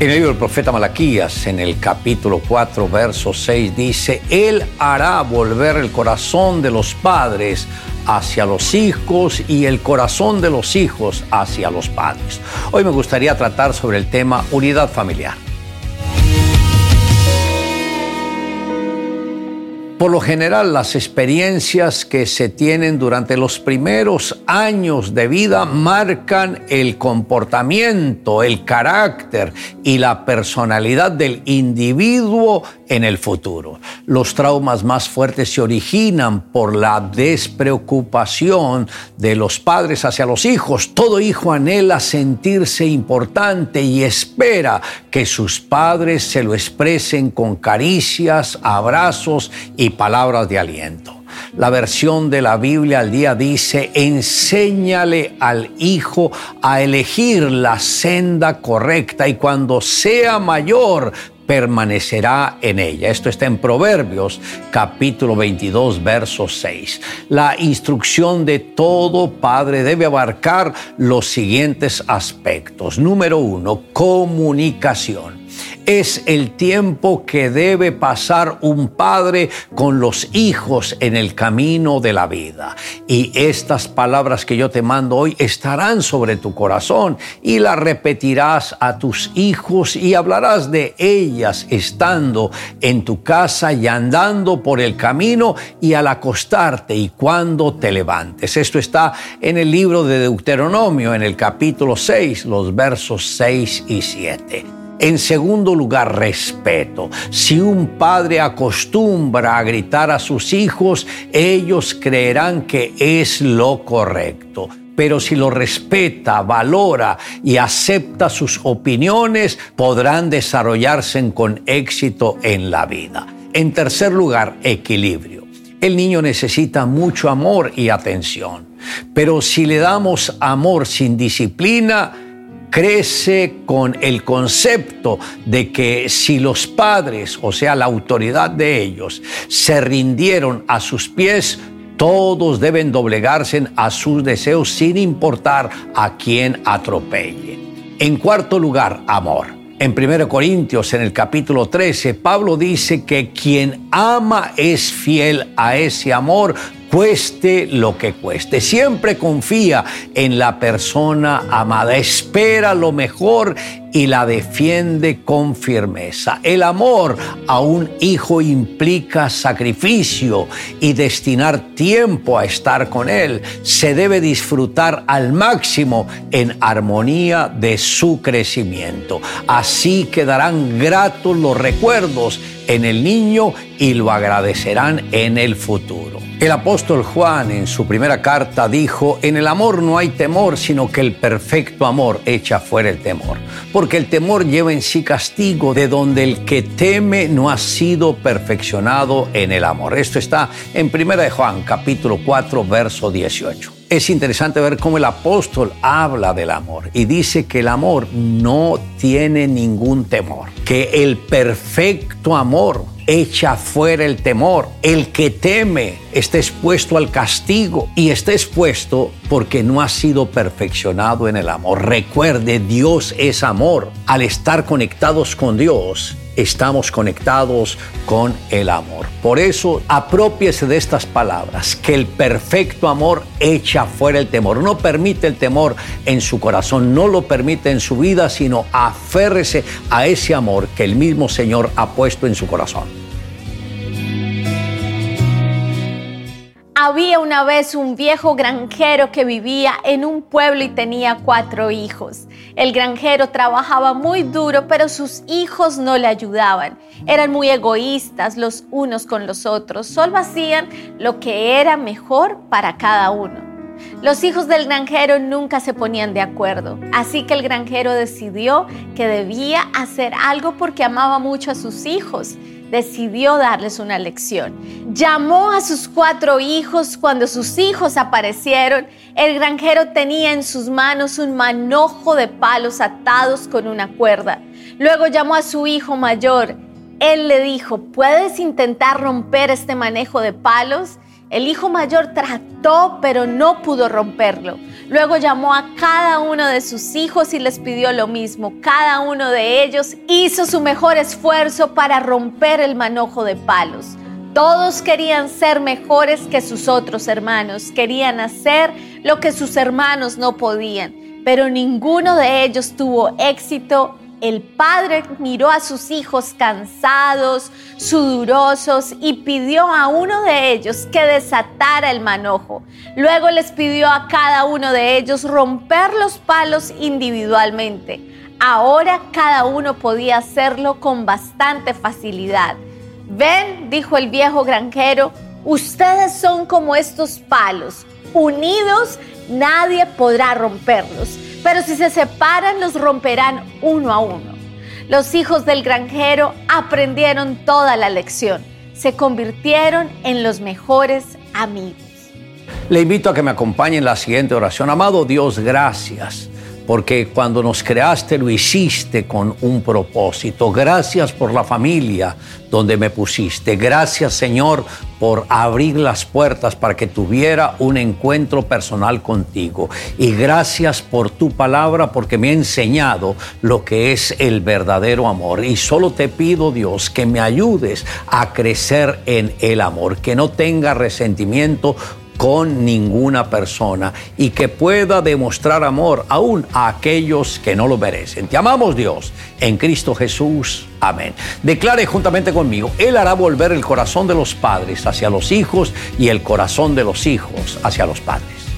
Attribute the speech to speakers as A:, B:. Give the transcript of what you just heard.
A: En el libro del profeta Malaquías, en el capítulo 4, verso 6, dice, Él hará volver el corazón de los padres hacia los hijos y el corazón de los hijos hacia los padres. Hoy me gustaría tratar sobre el tema unidad familiar. Por lo general, las experiencias que se tienen durante los primeros años de vida marcan el comportamiento, el carácter y la personalidad del individuo en el futuro. Los traumas más fuertes se originan por la despreocupación de los padres hacia los hijos. Todo hijo anhela sentirse importante y espera que sus padres se lo expresen con caricias, abrazos y palabras de aliento. La versión de la Biblia al día dice, enséñale al hijo a elegir la senda correcta y cuando sea mayor permanecerá en ella. Esto está en Proverbios capítulo 22, verso 6. La instrucción de todo padre debe abarcar los siguientes aspectos. Número uno, comunicación es el tiempo que debe pasar un padre con los hijos en el camino de la vida. Y estas palabras que yo te mando hoy estarán sobre tu corazón y las repetirás a tus hijos y hablarás de ellas estando en tu casa y andando por el camino y al acostarte y cuando te levantes. Esto está en el libro de Deuteronomio, en el capítulo 6, los versos 6 y 7. En segundo lugar, respeto. Si un padre acostumbra a gritar a sus hijos, ellos creerán que es lo correcto pero si lo respeta, valora y acepta sus opiniones, podrán desarrollarse con éxito en la vida. En tercer lugar, equilibrio. El niño necesita mucho amor y atención, pero si le damos amor sin disciplina, crece con el concepto de que si los padres, o sea, la autoridad de ellos, se rindieron a sus pies, todos deben doblegarse a sus deseos sin importar a quién atropelle. En cuarto lugar, amor. En 1 Corintios, en el capítulo 13, Pablo dice que quien ama es fiel a ese amor cueste lo que cueste. Siempre confía en la persona amada, espera lo mejor y la defiende con firmeza. El amor a un hijo implica sacrificio y destinar tiempo a estar con él. Se debe disfrutar al máximo en armonía de su crecimiento. Así quedarán gratos los recuerdos en el niño y lo agradecerán en el futuro. El apóstol Juan en su primera carta dijo, en el amor no hay temor, sino que el perfecto amor echa fuera el temor, porque el temor lleva en sí castigo, de donde el que teme no ha sido perfeccionado en el amor. Esto está en primera de Juan, capítulo 4, verso 18 es interesante ver cómo el apóstol habla del amor y dice que el amor no tiene ningún temor, que el perfecto amor echa fuera el temor. El que teme está expuesto al castigo y está expuesto porque no ha sido perfeccionado en el amor. Recuerde, Dios es amor. Al estar conectados con Dios, estamos conectados con el amor. Por eso, apropiese de estas palabras, que el perfecto amor echa fuera el temor. No permite el temor en su corazón, no lo permite en su vida, sino aférrese a ese amor que el mismo Señor ha puesto en su corazón.
B: Había una vez un viejo granjero que vivía en un pueblo y tenía cuatro hijos. El granjero trabajaba muy duro, pero sus hijos no le ayudaban. Eran muy egoístas los unos con los otros. Solo hacían lo que era mejor para cada uno. Los hijos del granjero nunca se ponían de acuerdo, así que el granjero decidió que debía hacer algo porque amaba mucho a sus hijos decidió darles una lección. Llamó a sus cuatro hijos. Cuando sus hijos aparecieron, el granjero tenía en sus manos un manojo de palos atados con una cuerda. Luego llamó a su hijo mayor. Él le dijo, ¿puedes intentar romper este manejo de palos? El hijo mayor trató, pero no pudo romperlo. Luego llamó a cada uno de sus hijos y les pidió lo mismo. Cada uno de ellos hizo su mejor esfuerzo para romper el manojo de palos. Todos querían ser mejores que sus otros hermanos, querían hacer lo que sus hermanos no podían, pero ninguno de ellos tuvo éxito el padre miró a sus hijos cansados, sudorosos y pidió a uno de ellos que desatara el manojo. Luego les pidió a cada uno de ellos romper los palos individualmente. Ahora cada uno podía hacerlo con bastante facilidad. Ven, dijo el viejo granjero, ustedes son como estos palos. Unidos nadie podrá romperlos pero si se separan los romperán uno a uno. Los hijos del granjero aprendieron toda la lección, se convirtieron en los mejores amigos.
A: Le invito a que me acompañe en la siguiente oración. Amado Dios, gracias porque cuando nos creaste lo hiciste con un propósito. Gracias por la familia donde me pusiste. Gracias Señor por abrir las puertas para que tuviera un encuentro personal contigo. Y gracias por tu palabra porque me ha enseñado lo que es el verdadero amor. Y solo te pido Dios que me ayudes a crecer en el amor, que no tenga resentimiento con ninguna persona y que pueda demostrar amor aún a aquellos que no lo merecen. Te amamos Dios en Cristo Jesús. Amén. Declare juntamente conmigo, Él hará volver el corazón de los padres hacia los hijos y el corazón de los hijos hacia los padres.